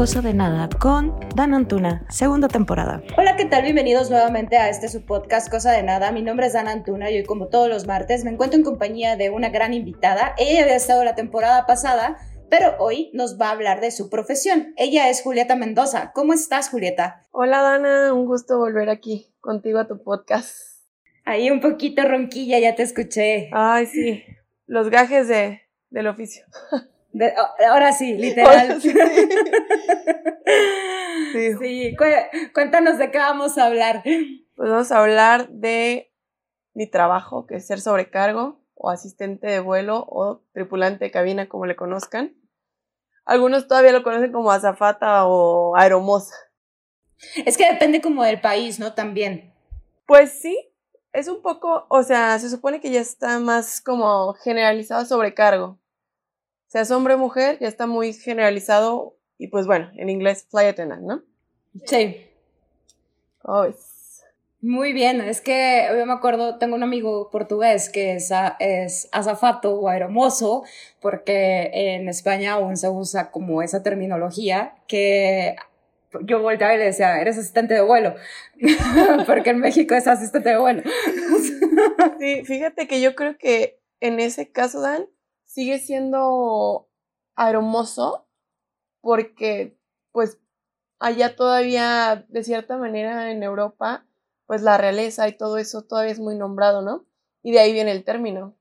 Cosa de Nada con Dan Antuna, segunda temporada. Hola, ¿qué tal? Bienvenidos nuevamente a este su podcast Cosa de Nada. Mi nombre es Dan Antuna y hoy, como todos los martes, me encuentro en compañía de una gran invitada. Ella había estado la temporada pasada, pero hoy nos va a hablar de su profesión. Ella es Julieta Mendoza. ¿Cómo estás, Julieta? Hola, Dana. Un gusto volver aquí contigo a tu podcast. Ahí un poquito ronquilla, ya te escuché. Ay, sí. Los gajes de, del oficio. ahora sí, literal. sí. sí. cuéntanos de qué vamos a hablar. Pues vamos a hablar de mi trabajo, que es ser sobrecargo o asistente de vuelo o tripulante de cabina, como le conozcan. Algunos todavía lo conocen como azafata o aeromoza. Es que depende como del país, ¿no? También. Pues sí, es un poco, o sea, se supone que ya está más como generalizado sobrecargo seas hombre o mujer, ya está muy generalizado y pues bueno, en inglés fly attendant, ¿no? Sí. Oh, Muy bien, es que yo me acuerdo, tengo un amigo portugués que es, es azafato o aeromozo, porque en España aún se usa como esa terminología que yo volteaba y le decía, eres asistente de vuelo, porque en México es asistente de vuelo. sí, fíjate que yo creo que en ese caso, Dan, sigue siendo aromoso porque pues allá todavía de cierta manera en Europa pues la realeza y todo eso todavía es muy nombrado, ¿no? Y de ahí viene el término.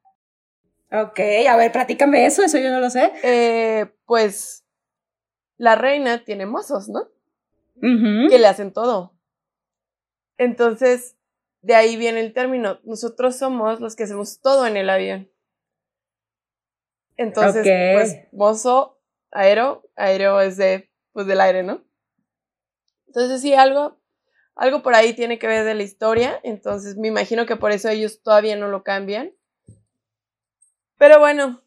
Ok, a ver, platícame eso, eso yo no lo sé. Eh, pues la reina tiene mozos, ¿no? Que le hacen todo. Entonces, de ahí viene el término. Nosotros somos los que hacemos todo en el avión. Entonces, pues, mozo, aero, aero es de, pues, del aire, ¿no? Entonces, sí, algo, algo por ahí tiene que ver de la historia. Entonces, me imagino que por eso ellos todavía no lo cambian. Pero bueno,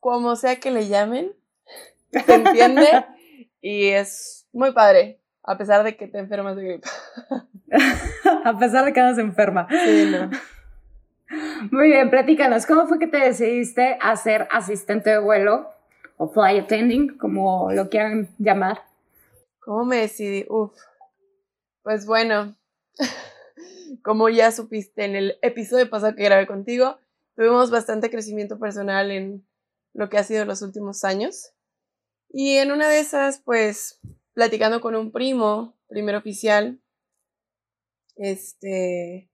como sea que le llamen, se entiende y es muy padre, a pesar de que te enfermas de gripe. a pesar de que se enferma. Sí, no. Muy bien, platícanos, ¿cómo fue que te decidiste a ser asistente de vuelo o fly attending, como lo quieran llamar? ¿Cómo me decidí? Uf, pues bueno, como ya supiste en el episodio pasado que grabé contigo, tuvimos bastante crecimiento personal en lo que ha sido los últimos años. Y en una de esas, pues, platicando con un primo, primer oficial, este,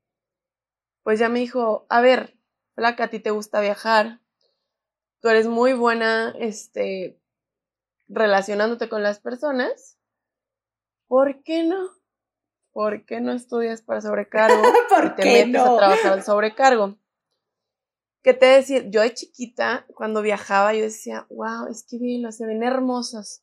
pues ya me dijo, a ver, flaca, a ti te gusta viajar, tú eres muy buena, este, relacionándote con las personas, ¿por qué no? ¿Por qué no estudias para sobrecargo ¿Por y te metes a trabajar al sobrecargo? ¿Qué te decía? Yo de chiquita, cuando viajaba, yo decía, wow, es que bien, se ven hermosos.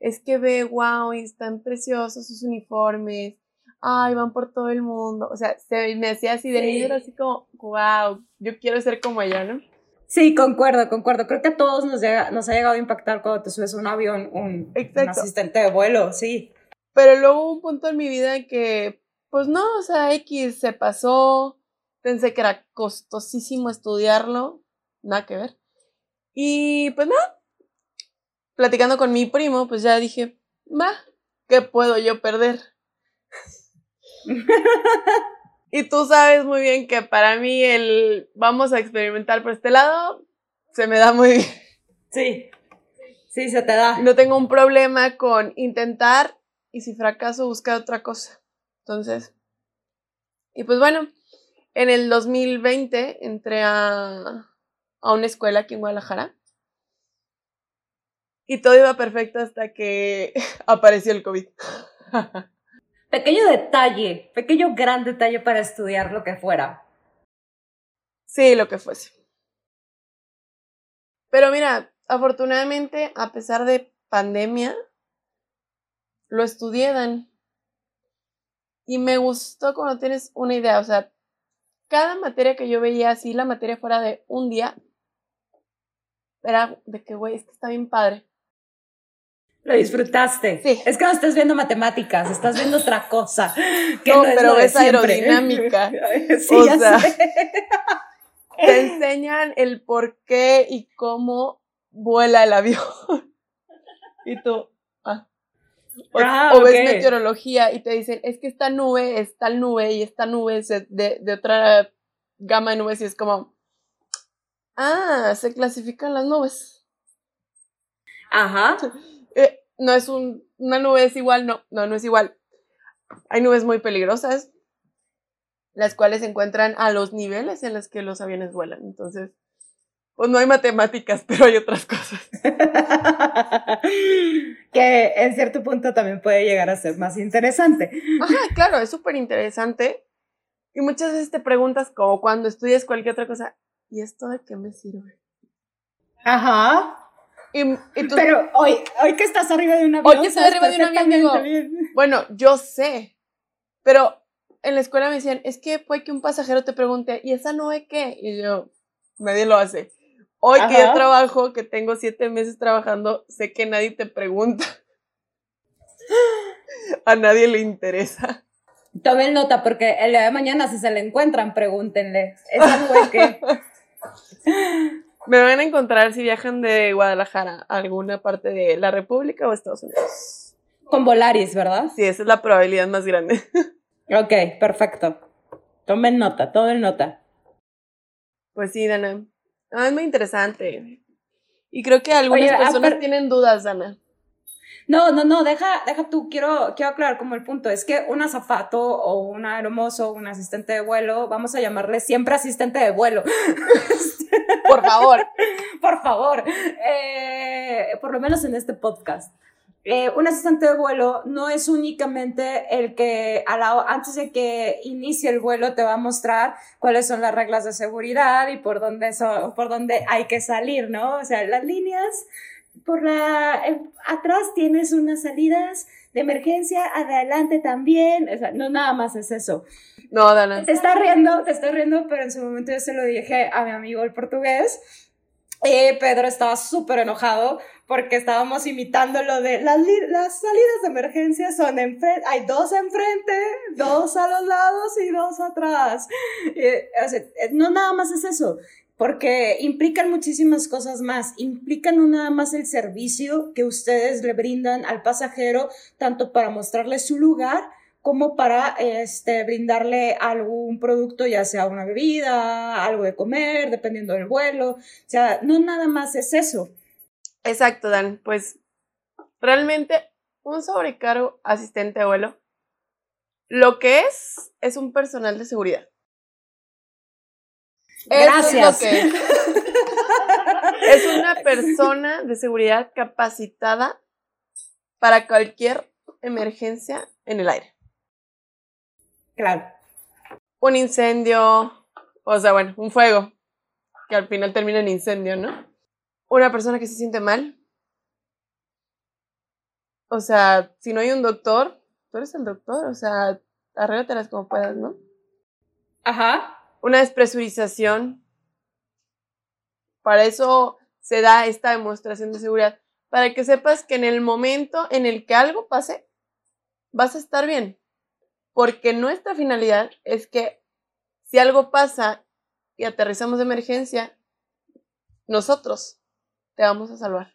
Es que ve, wow, y están preciosos sus uniformes ay, van por todo el mundo. O sea, se me hacía así de sí. así como, wow, yo quiero ser como ella, ¿no? Sí, concuerdo, concuerdo. Creo que a todos nos, nos ha llegado a impactar cuando te subes a un avión, un, un, asistente de vuelo, sí. Pero luego hubo un punto en mi vida en que, pues no, o sea, X se pasó, pensé que era costosísimo estudiarlo, nada que ver. Y pues no, platicando con mi primo, pues ya dije, va, ¿qué puedo yo perder? y tú sabes muy bien que para mí el vamos a experimentar por este lado se me da muy bien. Sí, sí, se te da. No tengo un problema con intentar y si fracaso buscar otra cosa. Entonces, y pues bueno, en el 2020 entré a, a una escuela aquí en Guadalajara. Y todo iba perfecto hasta que apareció el COVID. pequeño detalle, pequeño gran detalle para estudiar lo que fuera. Sí, lo que fuese. Pero mira, afortunadamente, a pesar de pandemia, lo estudié, Dan. Y me gustó cuando tienes una idea, o sea, cada materia que yo veía, así la materia fuera de un día, era de que, güey, es que está bien padre. Lo disfrutaste. Sí. Es que no estás viendo matemáticas, estás viendo otra cosa. Que no, pero es aerodinámica. sí, o sea, te enseñan el por qué y cómo vuela el avión. y tú, ah. O, Ah, o ves meteorología y te dicen, es que esta nube es tal nube y esta nube es de otra gama de nubes y es como, ah, se clasifican las nubes. Ajá. Eh, no es un, una nube es igual, no, no, no es igual. Hay nubes muy peligrosas, las cuales se encuentran a los niveles en los que los aviones vuelan. Entonces, pues no hay matemáticas, pero hay otras cosas. que en cierto punto también puede llegar a ser más interesante. Ajá, claro, es súper interesante. Y muchas veces te preguntas, como cuando estudias cualquier otra cosa, ¿y esto de qué me sirve? Ajá. Y, Pero hoy, hoy que estás arriba de un avión. Hoy que estoy arriba de un avión, digo, bien. bueno, yo sé, pero en la escuela me decían, es que puede que un pasajero te pregunte, ¿y esa no es qué? Y yo, nadie lo hace. Hoy que Ajá. yo trabajo, que tengo siete meses trabajando, sé que nadie te pregunta. A nadie le interesa. Tomen nota porque el día de mañana si se le encuentran, pregúntenle. ¿Esa nube qué? Me van a encontrar si viajan de Guadalajara a alguna parte de la República o Estados Unidos. Con Volaris, ¿verdad? Sí, esa es la probabilidad más grande. Ok, perfecto. Tomen nota, tomen nota. Pues sí, Dana. Ah, es muy interesante. Y creo que algunas Oye, personas tienen dudas, Dana. No, no, no, deja, deja tú, quiero, quiero aclarar como el punto, es que un azafato o un aeromozo, un asistente de vuelo, vamos a llamarle siempre asistente de vuelo, Por favor. por favor, Eh, por lo menos en este podcast. Eh, un asistente de vuelo no es únicamente el que a la- antes de que inicie el vuelo te va a mostrar cuáles son las reglas de seguridad y por dónde, por dónde hay que salir, ¿no? O sea, las líneas por la eh, atrás tienes unas salidas de emergencia, adelante también, no nada más es eso. No, Dana. Te estás riendo, te estás riendo, pero en su momento yo se lo dije a mi amigo el portugués. Eh, Pedro estaba súper enojado porque estábamos imitando lo de las, li- las salidas de emergencia son enfrente, hay dos enfrente, dos a los lados y dos atrás. Eh, no nada más es eso, porque implican muchísimas cosas más. Implican no nada más el servicio que ustedes le brindan al pasajero, tanto para mostrarle su lugar, como para este, brindarle algún producto, ya sea una bebida, algo de comer, dependiendo del vuelo. O sea, no nada más es eso. Exacto, Dan. Pues realmente un sobrecargo asistente de vuelo lo que es es un personal de seguridad. Gracias. Es, lo que es. Es una persona de seguridad capacitada para cualquier emergencia en el aire. Claro. Un incendio, o sea, bueno, un fuego, que al final termina en incendio, ¿no? Una persona que se siente mal. O sea, si no hay un doctor, tú eres el doctor, o sea, arréglatelas como puedas, ¿no? Ajá. Una despresurización. Para eso se da esta demostración de seguridad. Para que sepas que en el momento en el que algo pase, vas a estar bien. Porque nuestra finalidad es que si algo pasa y aterrizamos de emergencia, nosotros te vamos a salvar.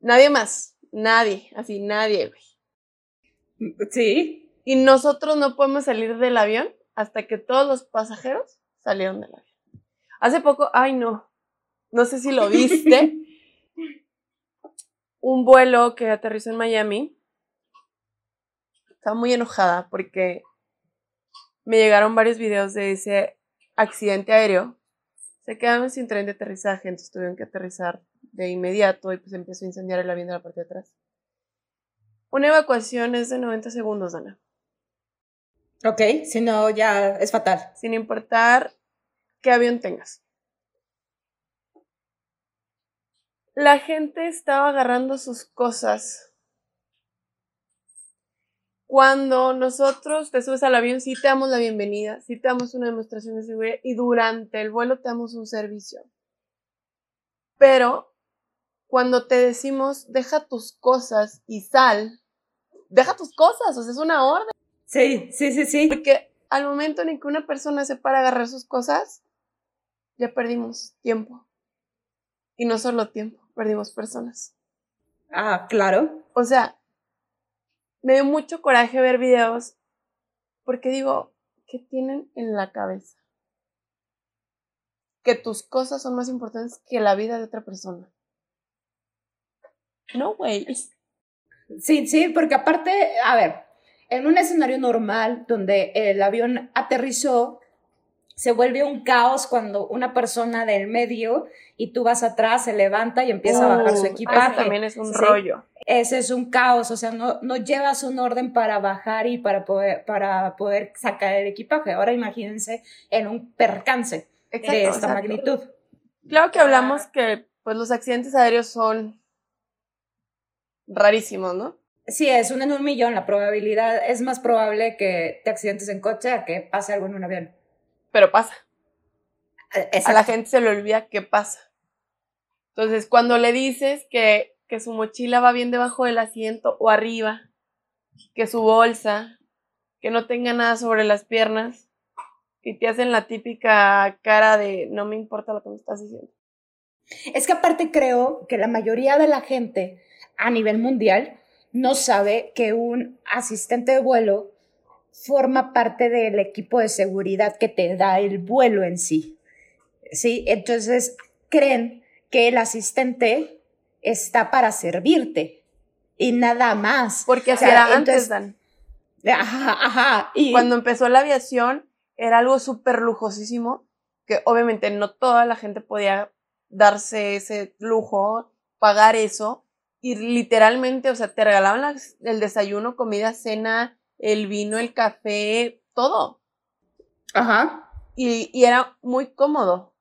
Nadie más. Nadie. Así, nadie, güey. Sí. Y nosotros no podemos salir del avión hasta que todos los pasajeros salieron del avión. Hace poco, ay no, no sé si lo viste, un vuelo que aterrizó en Miami. Estaba muy enojada porque me llegaron varios videos de ese accidente aéreo. Se quedaron sin tren de aterrizaje, entonces tuvieron que aterrizar de inmediato y pues empezó a incendiar el avión de la parte de atrás. Una evacuación es de 90 segundos, Ana. Ok, si no, ya es fatal. sin importar qué avión tengas. La gente estaba agarrando sus cosas. Cuando nosotros te subes al avión, sí te damos la bienvenida, sí te damos una demostración de seguridad y durante el vuelo te damos un servicio. Pero cuando te decimos, deja tus cosas y sal, deja tus cosas, o sea, es una orden. Sí, sí, sí, sí. Porque al momento en el que una persona se para a agarrar sus cosas, ya perdimos tiempo. Y no solo tiempo, perdimos personas. Ah, claro. O sea, me dio mucho coraje ver videos porque digo, ¿qué tienen en la cabeza? Que tus cosas son más importantes que la vida de otra persona. No, güey. Sí, sí, porque aparte, a ver, en un escenario normal donde el avión aterrizó, se vuelve un caos cuando una persona del medio y tú vas atrás, se levanta y empieza a bajar su equipaje. eso también es un Sí. rollo. Ese es un caos, o sea, no, no llevas un orden para bajar y para poder, para poder sacar el equipaje. Ahora imagínense en un percance de Exacto, esta exacto. magnitud. Claro que hablamos que pues los accidentes aéreos son rarísimos, ¿no? Sí, es uno en un millón. La probabilidad es más probable que te accidentes en coche a que pase algo en un avión. Pero pasa. Eh, A la gente se le olvida qué pasa. Entonces, cuando le dices que, que su mochila va bien debajo del asiento o arriba, que su bolsa, que no tenga nada sobre las piernas, y te hacen la típica cara de no me importa lo que me estás diciendo. Es que aparte creo que la mayoría de la gente a nivel mundial no sabe que un asistente de vuelo forma parte del equipo de seguridad que te da el vuelo en sí. ¿Sí? Entonces creen que el asistente está para servirte y nada más. Porque O así sea, era entonces- antes, Dan. Ajá, ajá. Y, Cuando empezó la aviación, era algo súper lujosísimo, que obviamente no toda la gente podía darse ese lujo, pagar eso, y literalmente, o sea, te regalaban las- el desayuno, comida, cena, el vino, el café, todo. Ajá. Y, y era muy cómodo.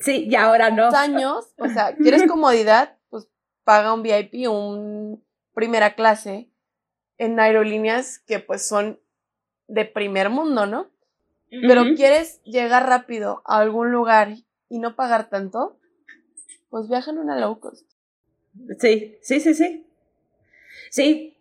Sí, y ahora no. Años, o sea, ¿quieres comodidad? Pues paga un VIP, un primera clase, en aerolíneas que pues son de primer mundo, ¿no? Pero quieres llegar rápido a algún lugar y no pagar tanto, pues viaja en una low cost. Sí, sí, sí, sí. Sí.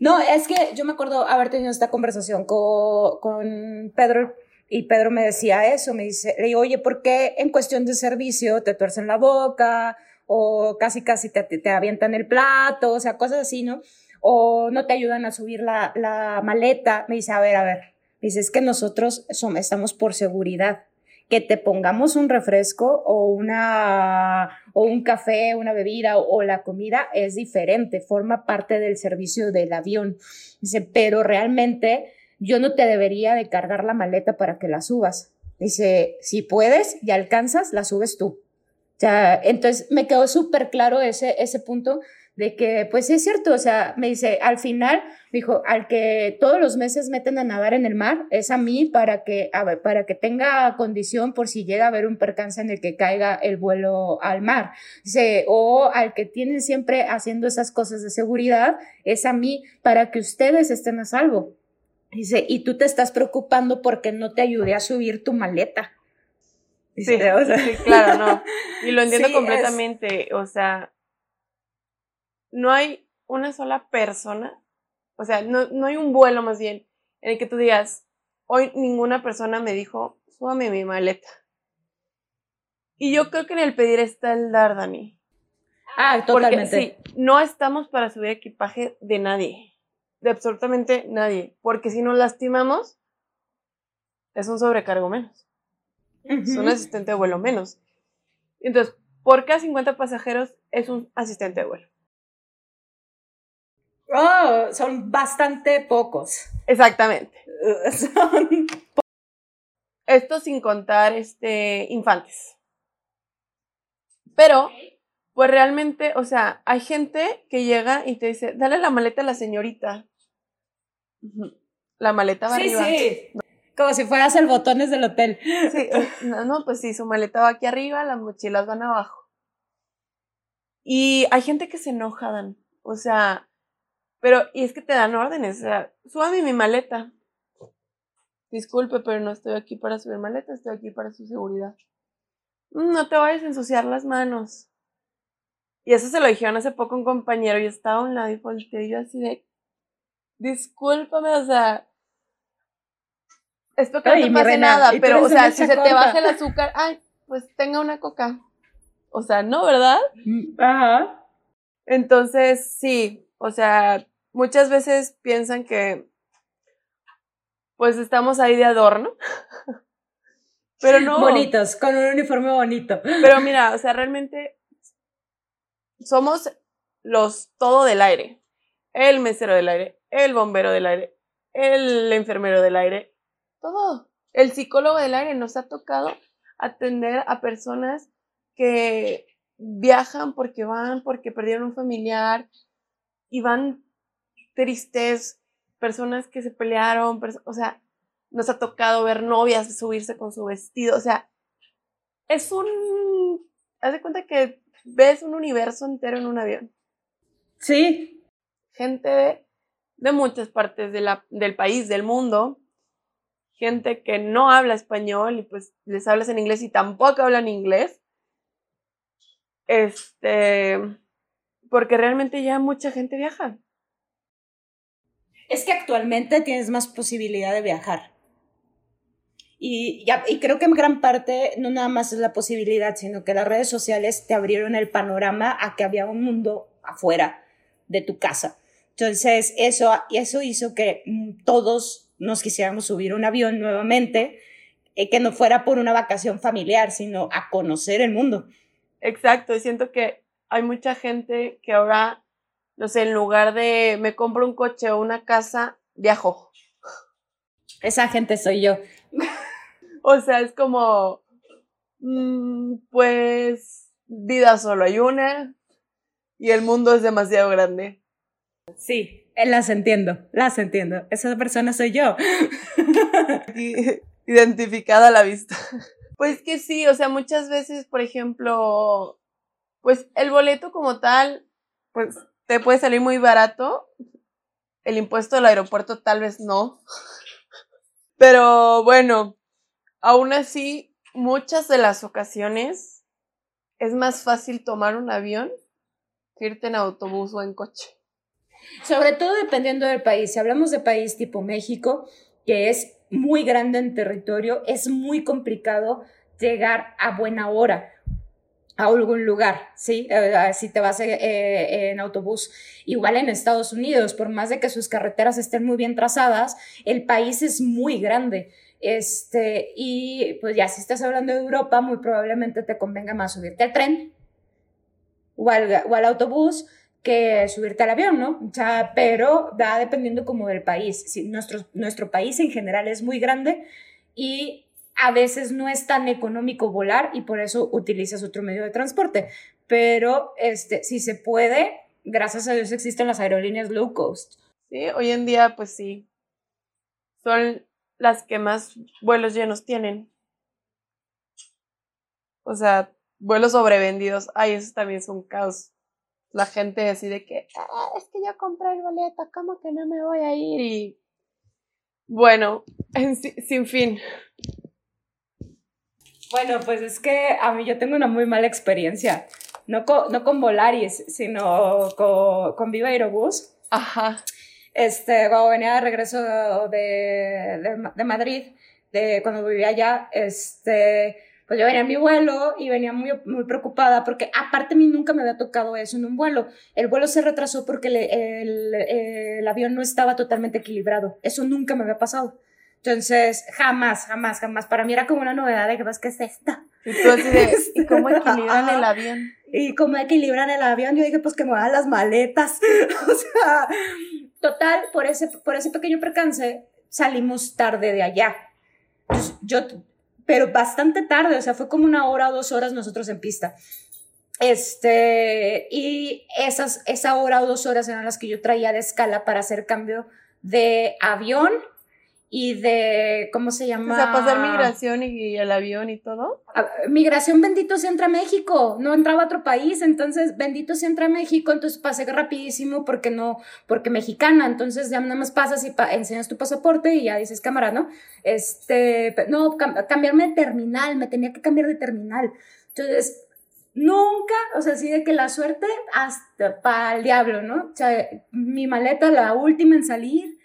No, es que yo me acuerdo haber tenido esta conversación con, con Pedro y Pedro me decía eso, me dice, le digo, oye, ¿por qué en cuestión de servicio te tuercen la boca o casi casi te, te, te avientan el plato, o sea, cosas así, ¿no? O no te ayudan a subir la, la maleta. Me dice, a ver, a ver, me dice, es que nosotros somos, estamos por seguridad. Que te pongamos un refresco o una o un café, una bebida o, la comida es diferente, forma parte del servicio del avión. Dice, pero realmente yo no te debería de cargar la maleta para que la subas. Dice, si puedes y alcanzas, la subes tú. O sea, entonces me quedó súper claro ese, ese punto de que, pues es cierto, o sea, me dice, al final, dijo, al que todos los meses meten a nadar en el mar, es a mí para que, a ver, para que tenga condición por si llega a haber un percance en el que caiga el vuelo al mar. Dice, o al que tienen siempre haciendo esas cosas de seguridad, es a mí para que ustedes estén a salvo. Dice, y tú te estás preocupando porque no te ayudé a subir tu maleta. Sí, o sea, sí, claro, no. Y lo entiendo Sí, completamente. O sea, no hay una sola persona, o sea, no, no hay un vuelo más bien en el que tú digas, hoy ninguna persona me dijo, súbame mi maleta. Y yo creo que en el pedir está el dar, Dani. Ah, Porque totalmente. sí, no estamos para subir equipaje de nadie, de absolutamente nadie, porque si nos lastimamos, es un sobrecargo menos, es un asistente de vuelo menos. Entonces, por cada 50 pasajeros es un asistente de vuelo. Oh, son bastante pocos. Exactamente. Son- Esto sin contar este, infantes. Pero, pues realmente, o sea, hay gente que llega y te dice, dale la maleta a la señorita. La maleta va Sí, arriba. sí. Como si fueras el botones del hotel. Sí, no, no, pues sí, su maleta va aquí arriba, las mochilas van abajo. Y hay gente que se enoja, Dan. O sea, pero, y es que te dan órdenes, o sea, súbame mi maleta. Disculpe, pero no estoy aquí para subir maleta, estoy aquí para su seguridad. "Mm, No te vayas a ensuciar las manos. Y eso se lo dijeron hace poco un compañero y estaba a un lado y volteé yo así de, discúlpame, o sea, espero que Ay, no te pase reina, nada, pero, o sea, si se te baja el azúcar, ay, pues tenga una coca. O sea, no, ¿verdad? Ajá. Entonces, sí, o sea, muchas veces piensan que pues estamos ahí de adorno. Pero no. Bonitos, con un uniforme bonito. Pero mira, o sea, realmente somos los todo del aire. El mesero del aire, el bombero del aire, el enfermero del aire, todo. El psicólogo del aire nos ha tocado atender a personas que viajan porque van, porque perdieron un familiar y van tristes, personas que se pelearon, o sea, nos ha tocado ver novias subirse con su vestido, o sea, es un, haz de cuenta que ves un universo entero en un avión. Sí. Gente de, muchas partes de la, del país, del mundo, gente que no habla español y pues les hablas en inglés y tampoco hablan inglés. Este, porque realmente ya mucha gente viaja. Es que actualmente tienes más posibilidad de viajar. Y, y creo que en gran parte no nada más es la posibilidad, sino que las redes sociales te abrieron el panorama a que había un mundo afuera de tu casa. Entonces, eso, eso hizo que mm, todos nos quisiéramos subir un avión nuevamente, eh, que no fuera por una vacación familiar, sino a conocer el mundo. Exacto, y siento que hay mucha gente que ahora, no sé, en lugar de me compro un coche o una casa, viajo. Esa gente soy yo. O sea, es como, mm, pues, vida solo hay una y el mundo es demasiado grande. Sí, eh, las entiendo, las entiendo. Esa persona soy yo. Identificada a la vista. Pues que sí, o sea, muchas veces, por ejemplo, pues el boleto como tal, pues te puede salir muy barato. El impuesto del aeropuerto tal vez no. Pero bueno, Aún así, muchas de las ocasiones es más fácil tomar un avión que irte en autobús o en coche. Sobre todo dependiendo del país. Si hablamos de país tipo México, que es muy grande en territorio, es muy complicado llegar a buena hora a algún lugar, ¿sí? Eh, si te vas eh, en autobús. Igual en Estados Unidos, por más de que sus carreteras estén muy bien trazadas, el país es muy grande. Este, y pues ya si estás hablando de Europa, muy probablemente te convenga más subirte al tren o al, autobús que subirte al avión, ¿no? O sea, pero va dependiendo como del país. Si nuestro, nuestro país en general es muy grande y a veces no es tan económico volar y por eso utilizas otro medio de transporte. Pero este, si se puede, gracias a Dios existen las aerolíneas low cost. Sí, hoy en día pues sí. Son las que más vuelos llenos tienen. O sea, vuelos sobrevendidos. Ay, eso también es un caos. La gente así de que, ah, es que ya compré el boleto, ¿cómo que no me voy a ir? Y bueno, sin fin. Bueno, pues es que a mí yo tengo una muy mala experiencia. No con, no con Volaris, sino con, con Viva Aerobús. Ajá este, cuando venía de regreso de, de, Madrid, de cuando vivía allá, este, pues yo venía en mi vuelo y venía muy, muy preocupada porque aparte a mí nunca me había tocado eso en un vuelo. El vuelo se retrasó porque el, el, avión no estaba totalmente equilibrado. Eso nunca me había pasado. Entonces, jamás, jamás, jamás. Para mí era como una novedad de que, ¿qué es esta? Y tú así de, ¿y cómo equilibran el avión? Y cómo equilibran el avión, yo dije, pues que me dan las maletas. o sea, Total, por ese, por ese pequeño percance salimos tarde de allá. yo, pero bastante tarde, o sea, fue como una hora o dos horas nosotros en pista. Este, y esas, esa hora o dos horas eran las que yo traía de escala para hacer cambio de avión y de, ¿cómo se llama? O sea, pasar migración y, el avión y todo. Migración, bendito sea entra a México, no entraba a otro país, entonces bendito sea entra a México, entonces pasé rapidísimo porque no, porque mexicana, entonces ya nada más pasas y enseñas tu pasaporte y ya dices cámara, ¿no? Este, no, cambiarme de terminal, me tenía que cambiar de terminal. Entonces, nunca, o sea, así de que la suerte hasta para el diablo, ¿no? O sea, mi maleta, la última en salir,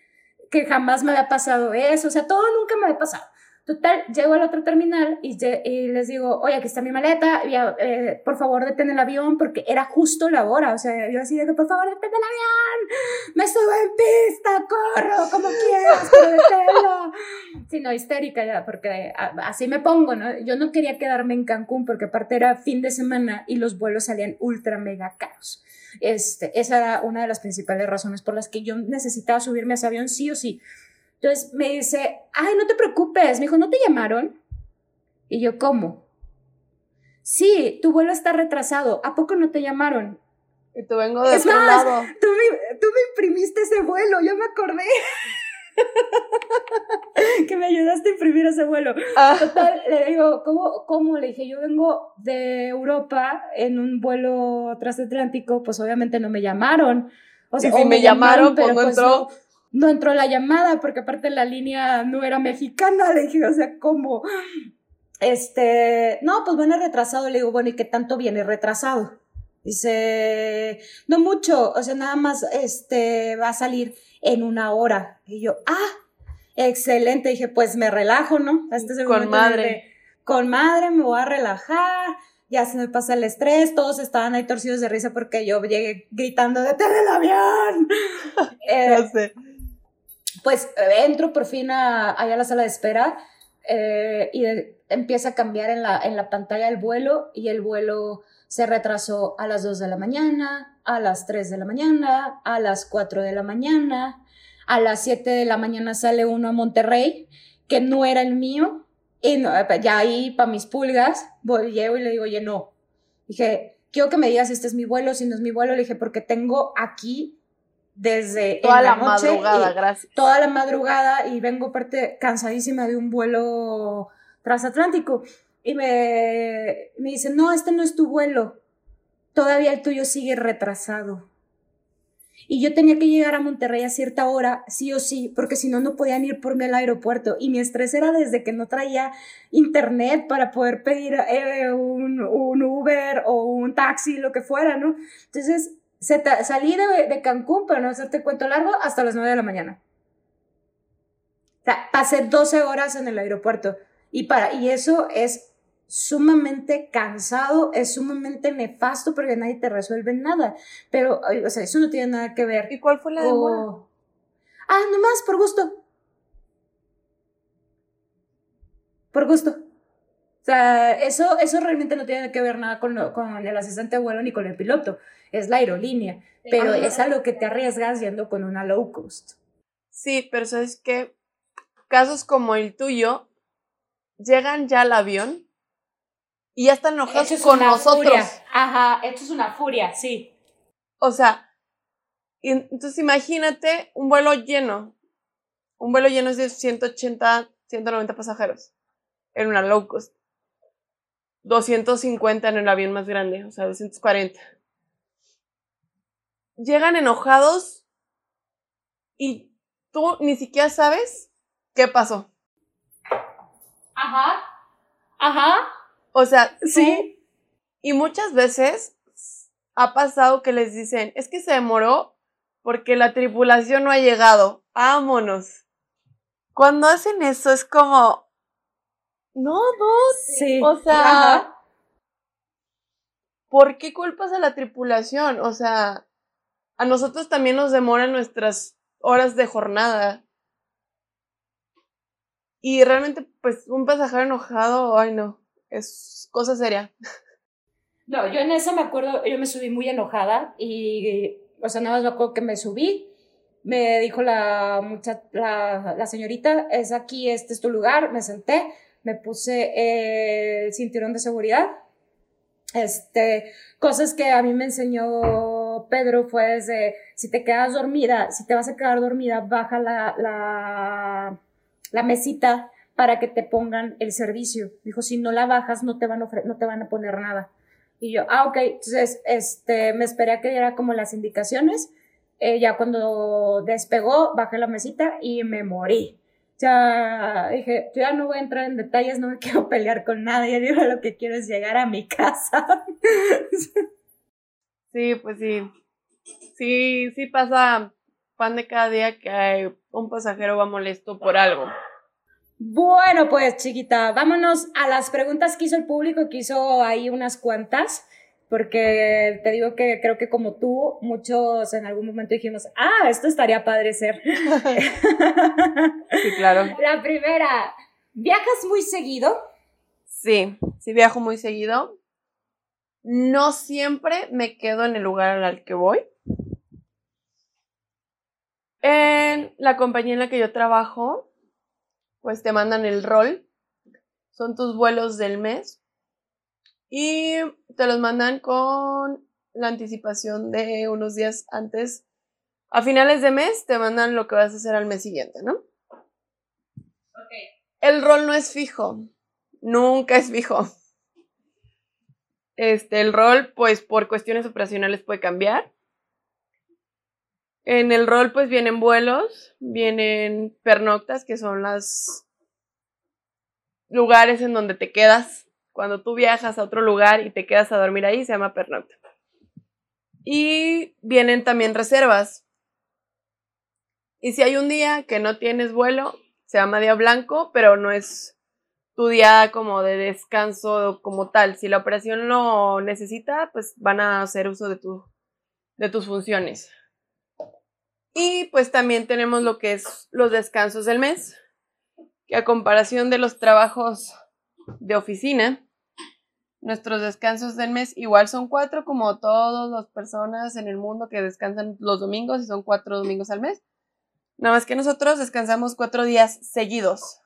que jamás me había pasado eso, o sea, todo nunca me había pasado. Total, llego al otro terminal y, y, les digo, oye, aquí está mi maleta, eh, por favor detén el avión, porque era justo la hora, o sea, yo así de que, por favor detén el avión, me subo en pista, corro, como quieras, pero deténlo. Sí, no, histérica ya, porque así me pongo, ¿no? Yo no quería quedarme en Cancún, porque aparte era fin de semana y los vuelos salían ultra mega caros. Este, esa era una de las principales razones por las que yo necesitaba subirme a ese avión sí o sí. Entonces me dice, ay, no te preocupes. Me dijo, ¿no te llamaron? Y yo, ¿cómo? Sí, tu vuelo está retrasado. ¿A poco no te llamaron? Y tú vengo de otro lado. Tú me, tú me imprimiste ese vuelo, yo me acordé. que me ayudaste a imprimir ese vuelo. Ah. Total, le digo, ¿cómo, ¿cómo? Le dije, yo vengo de Europa en un vuelo transatlántico, pues obviamente no me llamaron. O sea, si me, llamaron, pero pues entró no entró la llamada porque aparte la línea no era mexicana, le dije, o sea, ¿cómo? Este, no, pues viene retrasado, le digo, bueno, ¿y qué tanto viene retrasado? Dice, no mucho, o sea, nada más, este, va a salir en una hora. Y yo, ah, excelente, dije, pues me relajo, ¿no? Este con madre. con madre, me voy a relajar, ya se me pasa el estrés, todos estaban ahí torcidos de risa porque yo llegué gritando, ¡detén el avión! eh, sé pues entro por fin allá a la sala de espera eh, y empieza a cambiar en la, en la pantalla el vuelo y el vuelo se retrasó a las 2 de la mañana, a las 3 de la mañana, a las 4 de la mañana, a las 7 de la mañana sale uno a Monterrey, que no era el mío, y ya ahí para mis pulgas, voy, llego y le digo, oye, no. Dije, quiero que me digas, este es mi vuelo, si no es mi vuelo, le dije, porque tengo aquí desde toda la, madrugada, gracias. Toda la madrugada y vengo parte cansadísima de un vuelo transatlántico. Y me, me dice, no, este no es tu vuelo. Todavía el tuyo sigue retrasado. Y yo tenía que llegar a Monterrey a cierta hora, sí o sí, porque si no, no podían ir por mí al aeropuerto. Y mi estrés era desde que no traía internet para poder pedir eh, un, un Uber o un taxi, lo que fuera, ¿no? Entonces, salí de, Cancún, para no hacerte cuento largo, hasta las 9 de la mañana. O sea, pasé 12 horas en el aeropuerto. Y, para, y eso es sumamente cansado, es sumamente nefasto porque nadie te resuelve nada. Pero, o sea, eso no tiene nada que ver. ¿Y cuál fue la demora? Ah, nomás, por gusto. Por gusto. O sea, eso, eso realmente no tiene que ver nada con, con el asistente de vuelo ni con el piloto es la aerolínea, pero es a lo que te arriesgas yendo con una low cost. Sí, pero sabes que casos como el tuyo llegan ya al avión y ya están enojados con nosotros. Ajá, esto es una furia, sí. O sea, entonces imagínate un vuelo lleno. Un vuelo lleno es de 180, 190 pasajeros en una low cost. 250 en el avión más grande, o sea, 240 llegan enojados y tú ni siquiera sabes qué pasó. Ajá. Ajá. O sea, sí. Y muchas veces ha pasado que les dicen, es que se demoró porque la tripulación no ha llegado. Vámonos. Cuando hacen eso es como, no, no, sí. o sea, ¿por qué culpas a la tripulación? O sea, a nosotros también nos demoran nuestras horas de jornada. Y realmente, pues, un pasajero enojado, ay no, es cosa seria. No, yo en esa me acuerdo, yo me subí muy enojada y, o sea, nada más me acuerdo que me subí, me dijo la, mucha, la, señorita, es aquí, este es tu lugar, me senté, me puse el cinturón de seguridad, este, cosas que a mí me enseñó Pedro fue desde, si te quedas dormida, si te vas a quedar dormida, baja la, la, la mesita para que te pongan el servicio. Dijo, si no la bajas, no te van a, no te van a poner nada. Y yo, ah, ok. Entonces, este, me esperé a que diera como las indicaciones. Eh, ya cuando despegó, bajé la mesita y me morí. Ya dije, yo ya no voy a entrar en detalles, no me quiero pelear con nadie. Yo lo que quiero es llegar a mi casa. Sí, pues sí. Sí, sí pasa pan de cada día que un pasajero va molesto por algo. Bueno, pues chiquita, vámonos a las preguntas que hizo el público, que hizo ahí unas cuantas, porque te digo que creo que como tú, muchos en algún momento dijimos, ah, esto estaría padre ser. sí, claro. La primera, ¿viajas muy seguido? Sí, sí viajo muy seguido. No siempre me quedo en el lugar al que voy. En la compañía en la que yo trabajo, pues te mandan el rol, son tus vuelos del mes y te los mandan con la anticipación de unos días antes. A finales de mes te mandan lo que vas a hacer al mes siguiente, ¿no? El rol no es fijo, nunca es fijo. Este, el rol, pues por cuestiones operacionales puede cambiar. En el rol, pues vienen vuelos, vienen pernoctas, que son las lugares en donde te quedas. Cuando tú viajas a otro lugar y te quedas a dormir ahí, se llama pernocta. Y vienen también reservas. Y si hay un día que no tienes vuelo, se llama día blanco, pero no es tu día como de descanso como tal. Si la operación lo necesita, pues van a hacer uso de, tu, de tus funciones. Y pues también tenemos lo que es los descansos del mes, que a comparación de los trabajos de oficina, nuestros descansos del mes igual son cuatro, como todas las personas en el mundo que descansan los domingos y son cuatro domingos al mes. Nada más que nosotros descansamos cuatro días seguidos.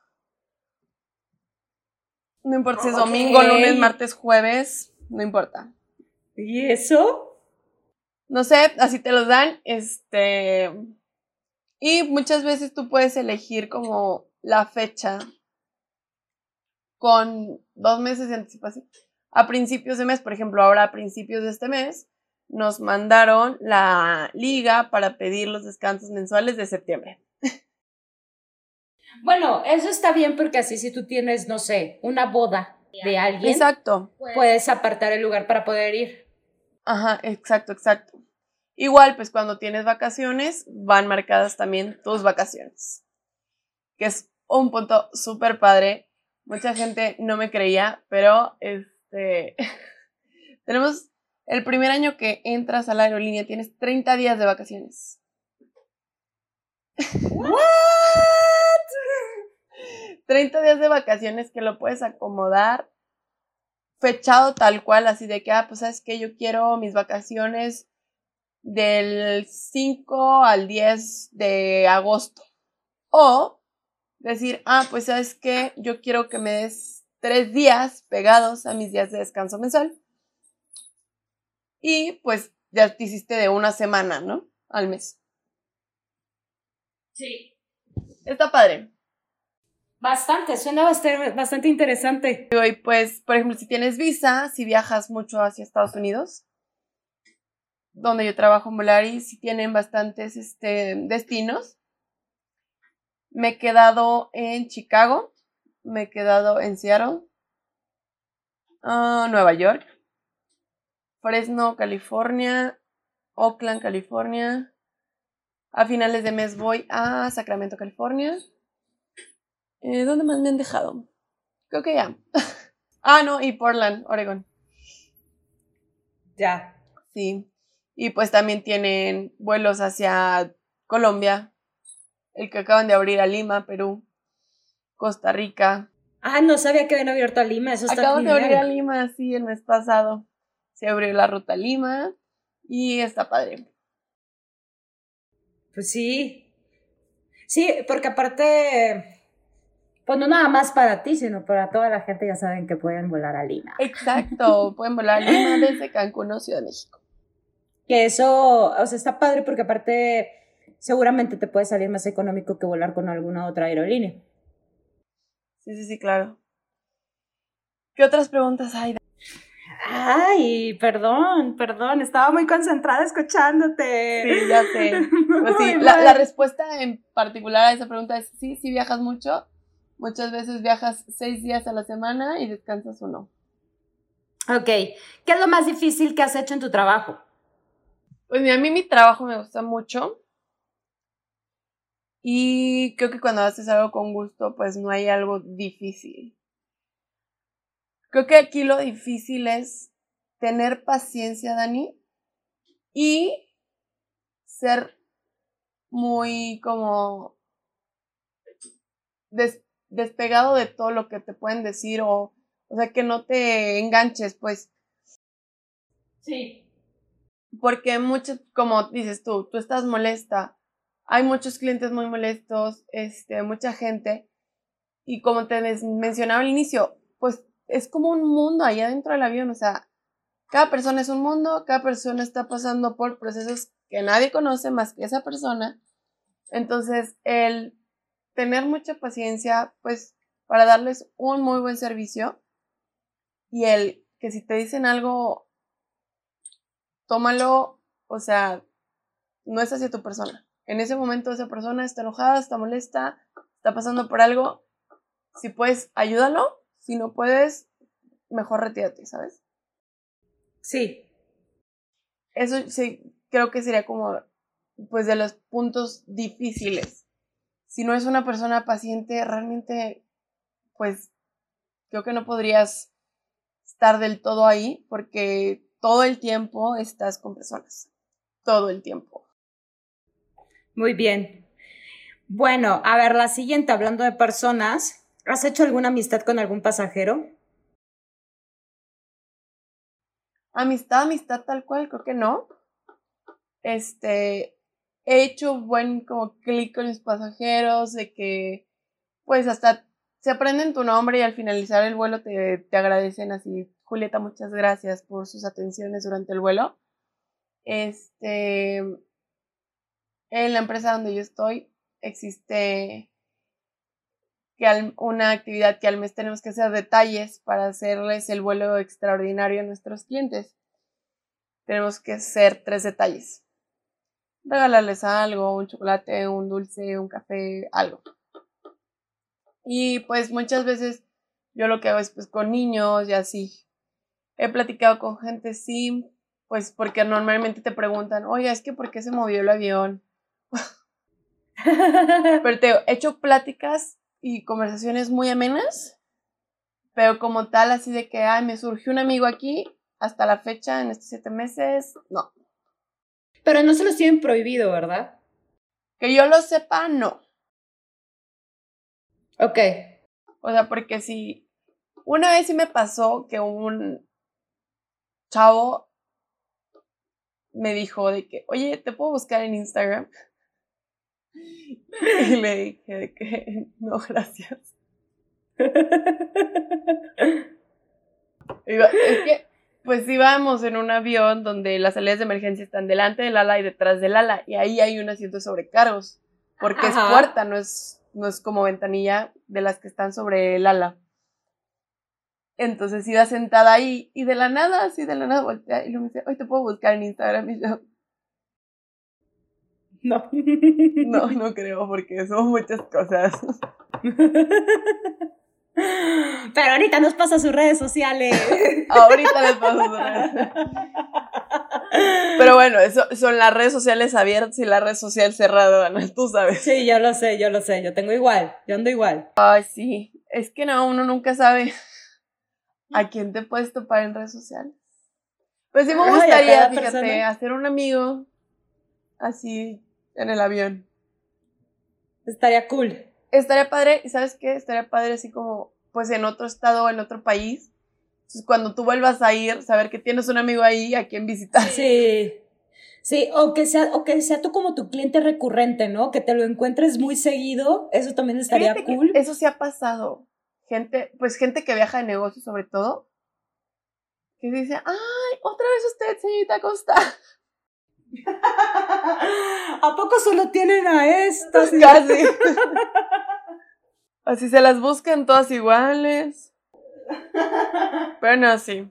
No importa si es domingo, lunes, martes, jueves, no importa. ¿Y eso? No sé, así te los dan. Este. Y muchas veces tú puedes elegir como la fecha con dos meses de anticipación. A principios de mes, por ejemplo, ahora a principios de este mes, nos mandaron la liga para pedir los descansos mensuales de septiembre. Bueno, eso está bien porque así si tú tienes, no sé, una boda de alguien, exacto. puedes apartar el lugar para poder ir. Ajá, exacto, exacto. Igual, pues cuando tienes vacaciones, van marcadas también tus vacaciones. Que es un punto súper padre. Mucha gente no me creía, pero este. tenemos el primer año que entras a la aerolínea, tienes 30 días de vacaciones. ¿What? 30 días de vacaciones que lo puedes acomodar fechado tal cual, así de que, ah, pues sabes que yo quiero mis vacaciones del 5 al 10 de agosto. O decir, ah, pues sabes que yo quiero que me des tres días pegados a mis días de descanso mensual. Y pues ya te hiciste de una semana, ¿no? Al mes. Sí. Está padre. Bastante, suena bastante, bastante interesante. Y pues, por ejemplo, si tienes visa, si viajas mucho hacia Estados Unidos, donde yo trabajo en Volaris, si tienen bastantes este, destinos. Me he quedado en Chicago, me he quedado en Seattle, uh, Nueva York, Fresno, California, Oakland, California. A finales de mes voy a Sacramento, California. Eh, ¿Dónde más me han dejado? Creo que ya. ah, no, y Portland, Oregon. Ya. Sí. Y pues también tienen vuelos hacia Colombia, el que acaban de abrir a Lima, Perú, Costa Rica. Ah, no sabía que habían abierto a Lima, eso está Acaban de abrir a Lima, sí, el mes pasado. Se abrió la ruta a Lima y está padre. Pues sí. Sí, porque aparte, pues no nada más para ti, sino para toda la gente ya saben que pueden volar a Lima. Exacto, pueden volar a Lima desde Cancún o Ciudad de México. Que eso, o sea, está padre porque aparte seguramente te puede salir más económico que volar con alguna otra aerolínea. Sí, sí, sí, claro. ¿Qué otras preguntas hay? Ay, perdón, perdón, estaba muy concentrada escuchándote. Sí, ya sé. Pues sí, la, la, respuesta en particular a esa pregunta es sí, sí viajas mucho. Muchas veces viajas seis días a la semana y descansas uno. Ok, ¿qué es lo más difícil que has hecho en tu trabajo? Pues a mí mi trabajo me gusta mucho. Y creo que cuando haces algo con gusto, pues no hay algo difícil. Creo que aquí lo difícil es tener paciencia, Dani, y ser muy como despegado de todo lo que te pueden decir o, o sea, que no te enganches, pues. Sí. Porque muchos, como dices tú, tú estás molesta, hay muchos clientes muy molestos, este, mucha gente, y como te mencionaba al inicio, pues es como un mundo ahí adentro del avión, o sea, cada persona es un mundo, cada persona está pasando por procesos que nadie conoce más que esa persona. Entonces, el tener mucha paciencia, pues, para darles un muy buen servicio y el que si te dicen algo, tómalo, o sea, no es hacia tu persona. En ese momento esa persona está enojada, está molesta, está pasando por algo. Si puedes, ayúdalo. Si no puedes, mejor retírate, ¿sabes? Sí. Eso sí, creo que sería como, pues, de los puntos difíciles. Si no es una persona paciente, realmente, pues, creo que no podrías estar del todo ahí porque todo el tiempo estás con personas. Todo el tiempo. Muy bien. Bueno, a ver, la siguiente, hablando de personas, ¿has hecho alguna amistad con algún pasajero? Amistad, amistad tal cual, creo que no. Este, he hecho buen como clic con los pasajeros, de que pues hasta se aprenden tu nombre y al finalizar el vuelo te, te agradecen así, Julieta, muchas gracias por sus atenciones durante el vuelo. Este, en la empresa donde yo estoy existe que una actividad que al mes tenemos que hacer detalles para hacerles el vuelo extraordinario a nuestros clientes. Tenemos que hacer tres detalles. Regalarles algo, un chocolate, un dulce, un café, algo. Y pues muchas veces yo lo que hago es pues con niños y así. He platicado con gente, sí, pues porque normalmente te preguntan, oye, es que ¿por qué se movió el avión? Pero te he hecho pláticas y conversaciones muy amenas, pero como tal, así de que, ay, me surgió un amigo aquí, hasta la fecha, en estos siete meses, no. Pero no se los tienen prohibido, ¿verdad? Que yo lo sepa, no. Ok. O sea, porque si una vez sí me pasó que un chavo me dijo de que, oye, ¿te puedo buscar en Instagram? Y le dije que no, gracias. es que, pues íbamos en un avión donde las salidas de emergencia están delante del ala y detrás del ala, y ahí hay un asiento de sobrecargos, porque es puerta, no es, no es como ventanilla de las que están sobre el ala. Entonces iba sentada ahí y de la nada, así de la nada voltea y luego me dice, hoy te puedo buscar en Instagram y yo, no. No, no creo, porque son muchas cosas. Pero ahorita nos pasa sus redes sociales. ahorita les paso sus redes. Pero bueno, eso son las redes sociales abiertas y la red social cerrada, tú sabes. Sí, yo lo sé, yo lo sé. Yo tengo igual, yo ando igual. Ay, sí. Es que no, uno nunca sabe a quién te puedes topar en redes sociales. Pues sí me gustaría, fíjate, hacer un amigo así en el avión. Estaría cool. Estaría padre, ¿y sabes qué? Estaría padre así como, pues en otro estado o en otro país. Entonces, cuando tú vuelvas a ir, saber que tienes un amigo ahí a quien visitar. Sí. Sí, o que sea, o que sea tú como tu cliente recurrente, ¿no? Que te lo encuentres muy seguido, eso también estaría cool. Eso sí ha pasado. Gente, pues gente que viaja de negocio sobre todo, que dice, ay, otra vez usted, señorita Costa. ¿A poco solo tienen a estas? Casi. Así se las buscan todas iguales. Pero no, sí.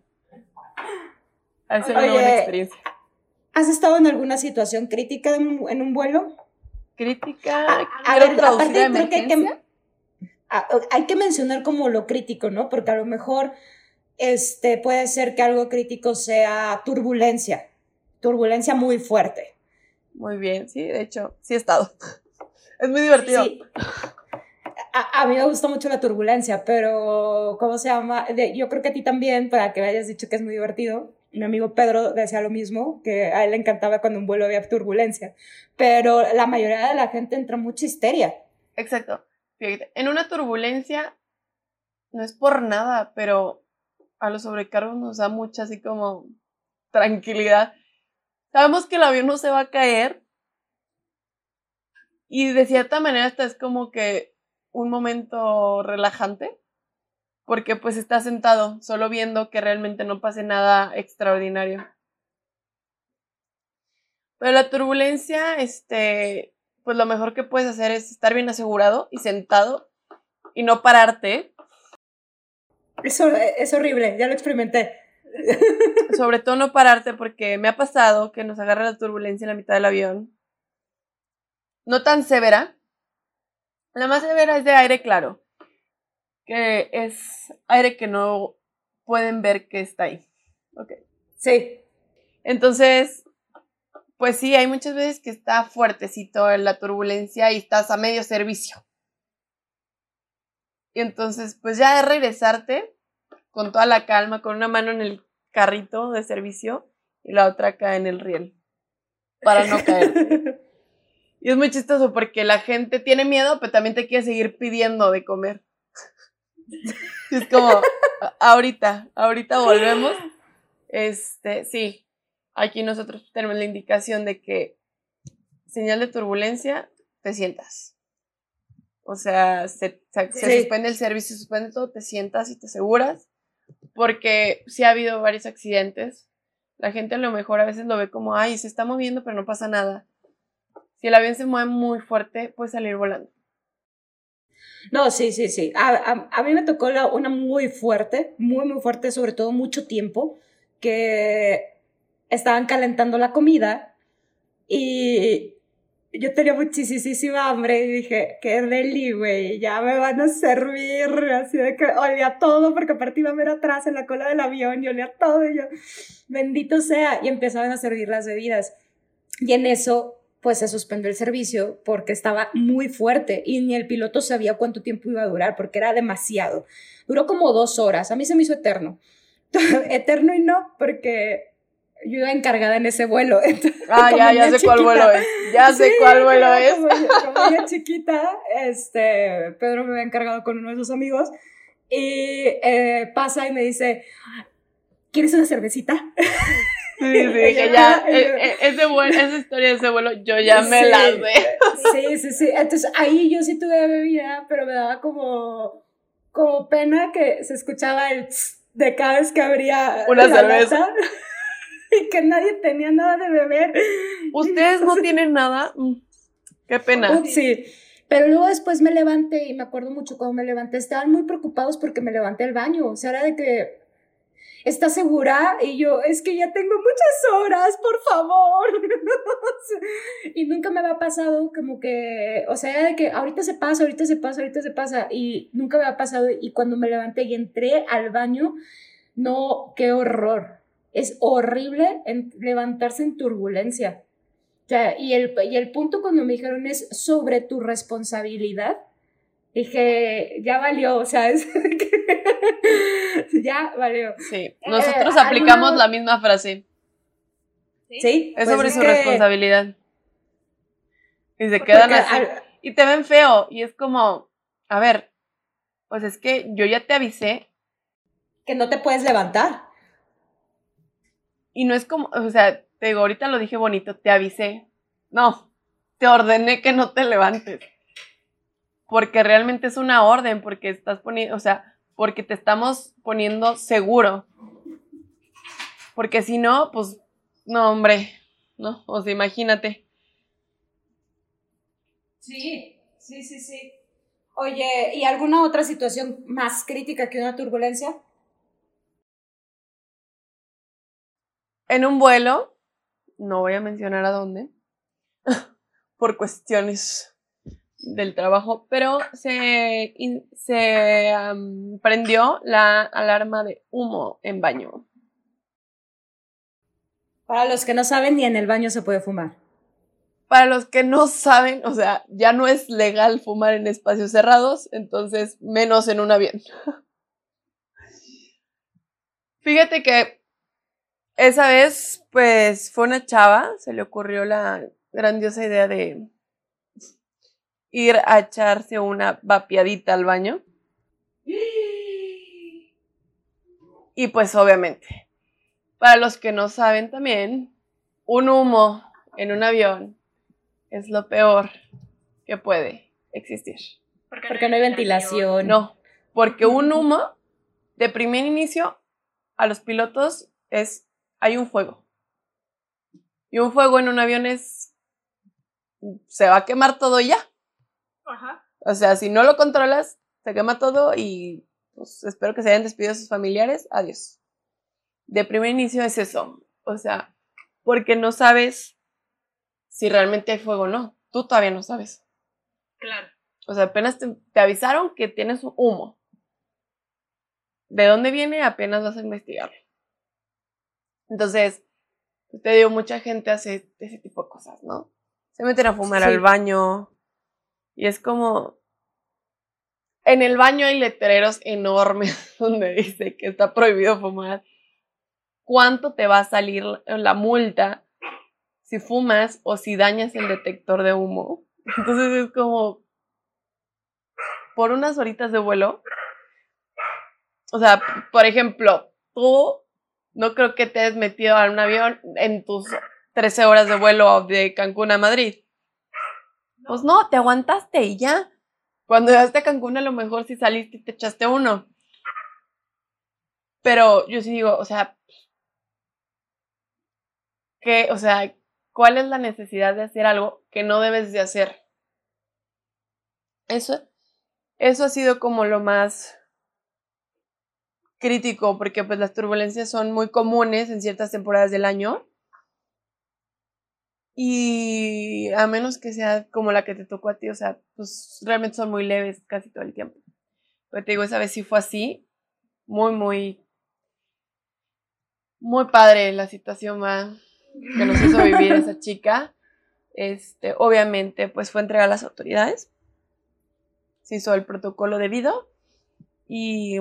Ha sido una buena experiencia. ¿Has estado en alguna situación crítica en un vuelo? Crítica. A, ver, aparte creo que hay que, hay que mencionar como lo crítico, ¿no? Porque a lo mejor este, puede ser que algo crítico sea turbulencia turbulencia muy fuerte. Muy bien, sí, de hecho, sí he estado. Es muy divertido. Sí. A, a, mí me gusta mucho la turbulencia, pero ¿cómo se llama? De, yo creo que a ti también, para que me hayas dicho que es muy divertido. Mi amigo Pedro decía lo mismo, que a él le encantaba cuando un vuelo había turbulencia, pero la mayoría de la gente entra mucha histeria. Exacto. Fíjate, en una turbulencia no es por nada, pero a los sobrecargos nos da mucha así como tranquilidad. Sabemos que el avión no se va a caer, y de cierta manera esta es como que un momento relajante, porque pues estás sentado solo viendo que realmente no pase nada extraordinario. Pero la turbulencia, este, pues lo mejor que puedes hacer es estar bien asegurado y sentado y no pararte. Es, es horrible, ya lo experimenté. Sobre todo no pararte porque me ha pasado que nos agarra la turbulencia en la mitad del avión no tan severa. La más severa es de aire claro, que es aire que no pueden ver que está ahí. Ok. Sí. Entonces, pues sí, hay muchas veces que está fuertecito en la turbulencia y estás a medio servicio. Y entonces, pues ya es regresarte con toda la calma, con una mano en el carrito de servicio y la otra acá en el riel, para no caer. Y es muy chistoso porque la gente tiene miedo, pero también te quiere seguir pidiendo de comer. es como, ahorita, ahorita volvemos. Este, sí, aquí nosotros tenemos la indicación de que señal de turbulencia, te sientas. O sea, se, se, suspende el servicio, se suspende todo, te sientas y te aseguras. Porque sí ha habido varios accidentes. La gente a lo mejor a veces lo ve como, ay, se está moviendo, pero no pasa nada si el avión se mueve muy fuerte, puede salir volando. No, sí, sí, sí. A, a, mí me tocó la, una muy fuerte, muy, muy fuerte, sobre todo mucho tiempo, que estaban calentando la comida y yo tenía muchísima hambre y dije, qué deli, güey, ya me van a servir, así de que olía todo, porque aparte iba a ver atrás en la cola del avión y olía todo, y yo, bendito sea, y empezaban a servir las bebidas. Y en eso pues se suspendió el servicio porque estaba muy fuerte y ni el piloto sabía cuánto tiempo iba a durar porque era demasiado. Duró como dos horas, a mí se me hizo eterno. eterno y no, porque yo iba encargada en ese vuelo. ah, ya, ya sé cuál vuelo es. Ya sé cuál vuelo es. Como, yo, chiquita, este, Pedro me había encargado con uno de sus amigos y eh, pasa y me dice, ¿quieres una cervecita? Sí, sí, que ya, e, e, ese esa historia de ese vuelo, yo ya me la sé. Sí, sí, sí. Entonces ahí yo sí tuve bebida, pero me daba como, como pena que se escuchaba el de cada vez que abría una cerveza. y que nadie tenía nada de beber. ¿Ustedes no tienen nada? Mm, qué pena. Sí. Pero luego después me levanté y me acuerdo mucho cuando me levanté, estaban muy preocupados porque me levanté al baño. O sea, era de que ¿estás segura? Y yo, es que ya tengo muchas horas, por favor. y nunca me había pasado como que, o sea, de que ahorita se pasa, ahorita se pasa, ahorita se pasa. Y nunca me había pasado. Y cuando me levanté y entré al baño, no, qué horror. Es horrible levantarse en turbulencia. O sea, y el, y el punto cuando me dijeron es sobre tu responsabilidad dije, ya valió, o sea, es ya valió. Sí, nosotros eh, aplicamos la misma frase. Sí. Es pues sobre su responsabilidad. Y se quedan así. Y te ven feo. Y es como, a ver, pues es que yo ya te avisé. Que no te puedes levantar. Y no es como, o sea, te digo, ahorita lo dije bonito, te avisé. No, te ordené que no te levantes porque realmente es una orden, porque estás poniendo, o sea, porque te estamos poniendo seguro. Porque si no, pues, no, hombre, ¿no? O sea, imagínate. Sí, sí, sí, sí. Oye, ¿y alguna otra situación más crítica que una turbulencia? En un vuelo, no voy a mencionar a dónde, por cuestiones del trabajo, pero se, se prendió la alarma de humo en baño. Para los que no saben, ni en el baño se puede fumar. para los que no saben, o sea, ya no es legal fumar en espacios cerrados, entonces menos en un avión. Fíjate que esa vez, pues fue una chava, se le ocurrió la grandiosa idea de ir a echarse una vapiadita al baño. Y pues obviamente, para los que no saben también, un humo en un avión es lo peor que puede existir. Porque no hay ventilación. No, porque un humo, de primer inicio, a los pilotos es, hay un fuego. Y un fuego en un avión es, se va a quemar todo ya. Ajá. O sea, si no lo controlas, se quema todo y pues, espero que se hayan despedido a sus familiares. Adiós. De primer inicio es eso. O sea, porque no sabes si realmente hay fuego o no. Tú todavía no sabes. Claro. O sea, apenas te, avisaron que tienes humo. ¿De dónde viene? Apenas vas a investigarlo. Entonces, te digo, mucha gente hace ese tipo de cosas, ¿no? Se meten a fumar al baño. Y es como. En el baño hay letreros enormes donde dice que está prohibido fumar. ¿Cuánto te va a salir la multa si fumas o si dañas el detector de humo. Entonces es como, por unas horitas de vuelo, o sea, por ejemplo, tú no creo que te hayas metido a un avión en tus 13 horas de vuelo de Cancún a Madrid. Pues no, te aguantaste y ya. Cuando llegaste a Cancún a lo mejor si saliste y te echaste uno. Pero yo sí digo, o sea, que, o sea, ¿Cuál es la necesidad de hacer algo que no debes de hacer? Eso, eso ha sido como lo más crítico, porque pues las turbulencias son muy comunes en ciertas temporadas del año. Y a menos que sea como la que te tocó a ti, o sea, pues realmente son muy leves casi todo el tiempo. Pero te digo, esa vez sí fue así. Muy, muy, muy padre la situación, va que nos hizo vivir esa chica, este, obviamente, pues fue entregada a las autoridades. Se hizo el protocolo debido y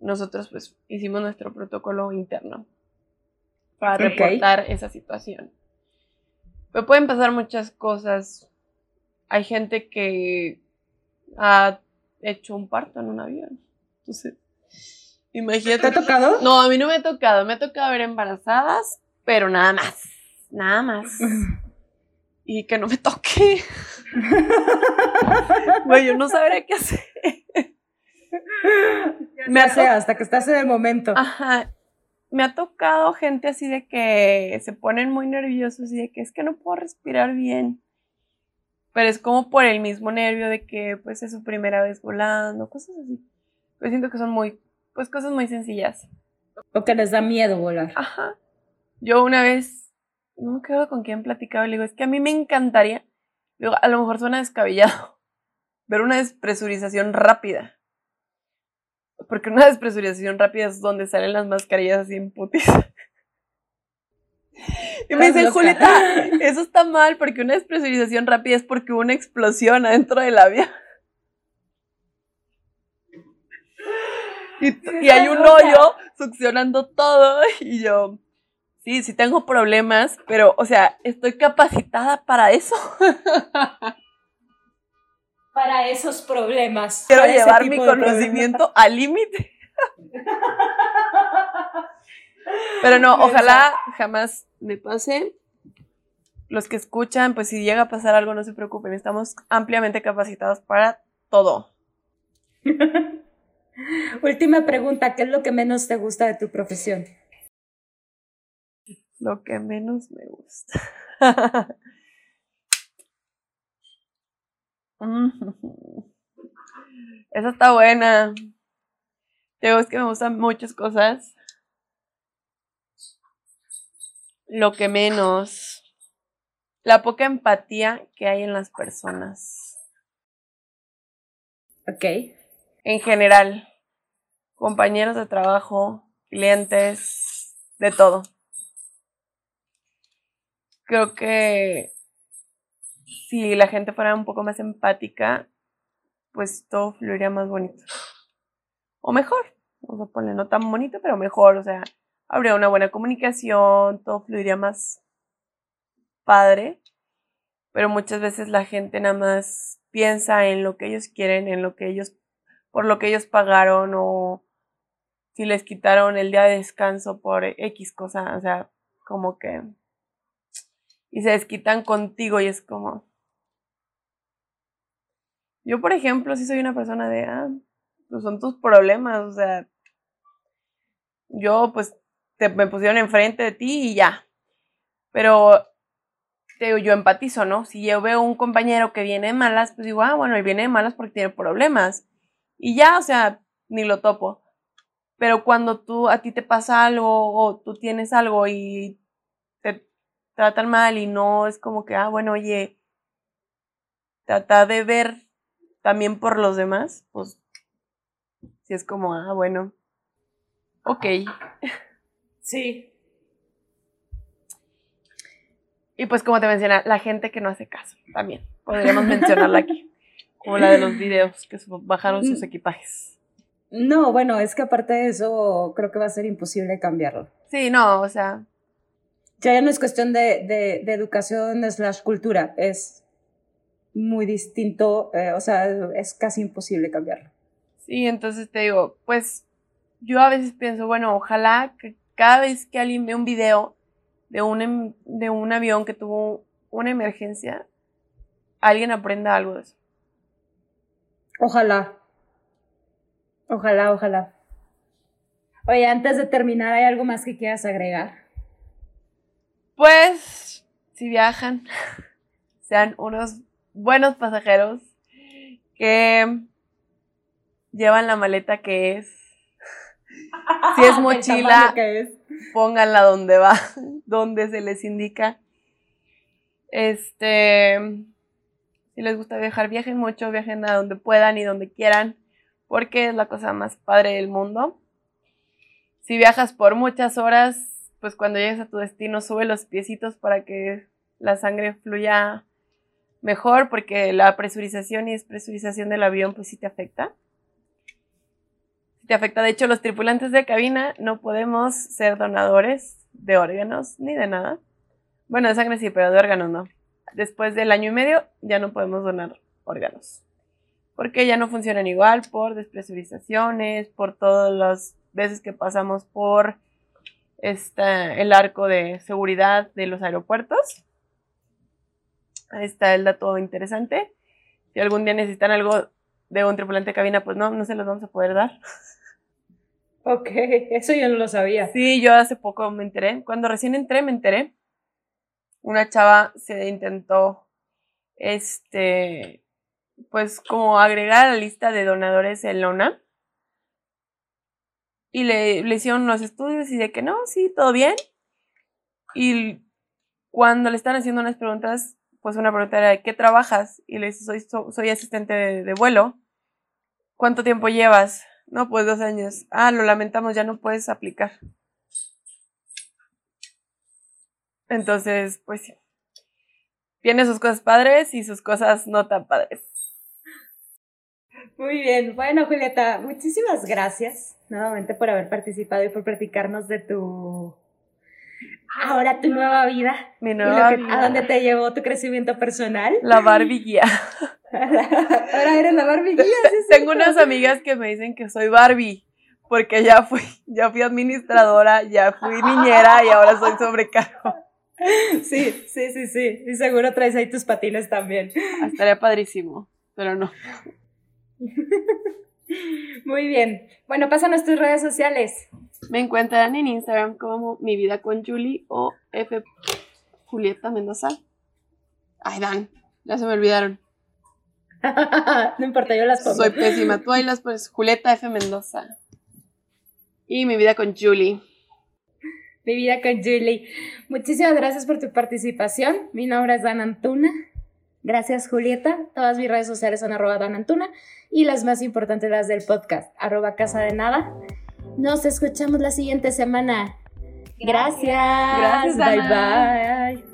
nosotros pues hicimos nuestro protocolo interno para reportar esa situación. Pero pueden pasar muchas cosas. Hay gente que ha hecho un parto en un avión. Entonces, imagínate. ¿Te ha tocado? No, a mí no me ha tocado. Me ha tocado ver embarazadas pero nada más, nada más. Y que no me toque. Güey, yo no sabré qué hacer. me hace hasta que estás en el momento. Ajá. Me ha tocado gente así de que se ponen muy nerviosos y de que es que no puedo respirar bien. Pero es como por el mismo nervio de que pues es su primera vez volando, cosas así. Pues siento que son muy, pues cosas muy sencillas. O que les da miedo volar. Ajá. Yo una vez, no me acuerdo con quién platicaba, le digo, es que a mí me encantaría, digo, a lo mejor suena descabellado, ver una despresurización rápida. Porque una despresurización rápida es donde salen las mascarillas así en putis. Y me dicen, Julieta, eso está mal porque una despresurización rápida es porque hubo una explosión adentro del avión. Y, y hay un hoyo succionando todo y yo, Sí, sí tengo problemas, pero, o sea, estoy capacitada para eso. Para esos problemas. Quiero llevar mi conocimiento al límite. Pero no, ojalá jamás me pase. Los que escuchan, pues si llega a pasar algo, no se preocupen, estamos ampliamente capacitados para todo. Última pregunta, ¿qué es lo que menos te gusta de tu profesión? lo que menos me gusta. Esa está buena. Digo, es que me gustan muchas cosas. Lo que menos. La poca empatía que hay en las personas. Ok. En general. Compañeros de trabajo, clientes, de todo creo que si la gente fuera un poco más empática, pues todo fluiría más bonito. O mejor, vamos a ponerle no tan bonito, pero mejor, o sea, habría una buena comunicación, todo fluiría más padre, pero muchas veces la gente nada más piensa en lo que ellos quieren, en lo que ellos, por lo que ellos pagaron o si les quitaron el día de descanso por X cosa, o sea, como que... Y se desquitan contigo y es como... Yo, por ejemplo, si soy una persona de, ah, pues son tus problemas, o sea, yo pues te, me pusieron enfrente de ti y ya. Pero te, yo empatizo, ¿no? Si yo veo un compañero que viene de malas, pues digo, ah, bueno, él viene de malas porque tiene problemas. Y ya, o sea, ni lo topo. Pero cuando tú, a ti te pasa algo o tú tienes algo y tratan mal y no es como que, ah, bueno, oye, trata de ver también por los demás, pues si es como, ah, bueno, ok. Sí. Y pues como te mencioné, la gente que no hace caso, también podríamos mencionarla aquí, como la de los videos que bajaron sus mm. equipajes. No, bueno, es que aparte de eso, creo que va a ser imposible cambiarlo. Sí, no, o sea. Ya no es cuestión de, de, de educación slash cultura, es muy distinto, eh, o sea, es casi imposible cambiarlo. Sí, entonces te digo, pues yo a veces pienso, bueno, ojalá que cada vez que alguien ve un video de un, em, de un avión que tuvo una emergencia, alguien aprenda algo de eso. Ojalá. Ojalá, ojalá. Oye, antes de terminar, ¿hay algo más que quieras agregar? Pues, si viajan, sean unos buenos pasajeros que llevan la maleta que es. Si es mochila, pónganla donde va, donde se les indica. Este, si les gusta viajar, viajen mucho, viajen a donde puedan y donde quieran porque es la cosa más padre del mundo. Si viajas por muchas horas, pues cuando llegues a tu destino sube los piecitos para que la sangre fluya mejor, porque la presurización y despresurización del avión pues sí te afecta. te afecta, de hecho los tripulantes de cabina no podemos ser donadores de órganos ni de nada. Bueno, de sangre sí, pero de órganos no. Después del año y medio ya no podemos donar órganos porque ya no funcionan igual por despresurizaciones, por todas las veces que pasamos por el arco de seguridad de los aeropuertos. Ahí está el dato interesante. Si algún día necesitan algo de un tripulante de cabina, pues no, no se los vamos a poder dar. Ok, eso yo no lo sabía. Sí, yo hace poco me enteré. Cuando recién entré, me enteré. Una chava se intentó este pues como agregar a la lista de donadores en Lona. Y le, le hicieron los estudios y de que no, sí, todo bien. Y cuando le están haciendo unas preguntas, pues una pregunta era, ¿de qué trabajas? Y le dice, soy, soy asistente de, vuelo. ¿Cuánto tiempo llevas? No, pues dos años. Ah, lo lamentamos, ya no puedes aplicar. Entonces, pues. Tiene sus cosas padres y sus cosas no tan padres. Muy bien, bueno Julieta, muchísimas gracias nuevamente por haber participado y por platicarnos de tu ahora tu nueva vida. Mi nueva vida. ¿A dónde te llevó tu crecimiento personal? La Barbie guía. ahora eres la Barbie guía. Tengo unas amigas que me dicen que soy Barbie porque ya fui, ya fui administradora, ya fui niñera y ahora soy sobrecargo. Sí, sí, sí, sí. Y seguro traes ahí tus patines también. Estaría padrísimo, pero no. Muy bien. Bueno, pásanos tus redes sociales. Me encuentran en Instagram como Mi Vida con Julie o F. Julieta Mendoza. Ay, Dan, ya se me olvidaron. no importa, yo las pongo. Soy pésima. Tú ahí las pones. Julieta F. Mendoza. Y Mi Vida con Julie. Mi Vida con Julie. Muchísimas gracias por tu participación. Mi nombre es Dan Antuna. Gracias, Julieta. Todas mis redes sociales son arroba danantuna y las más importantes las del podcast, arroba casa de nada. Nos escuchamos la siguiente semana. Gracias. Gracias. Bye bye.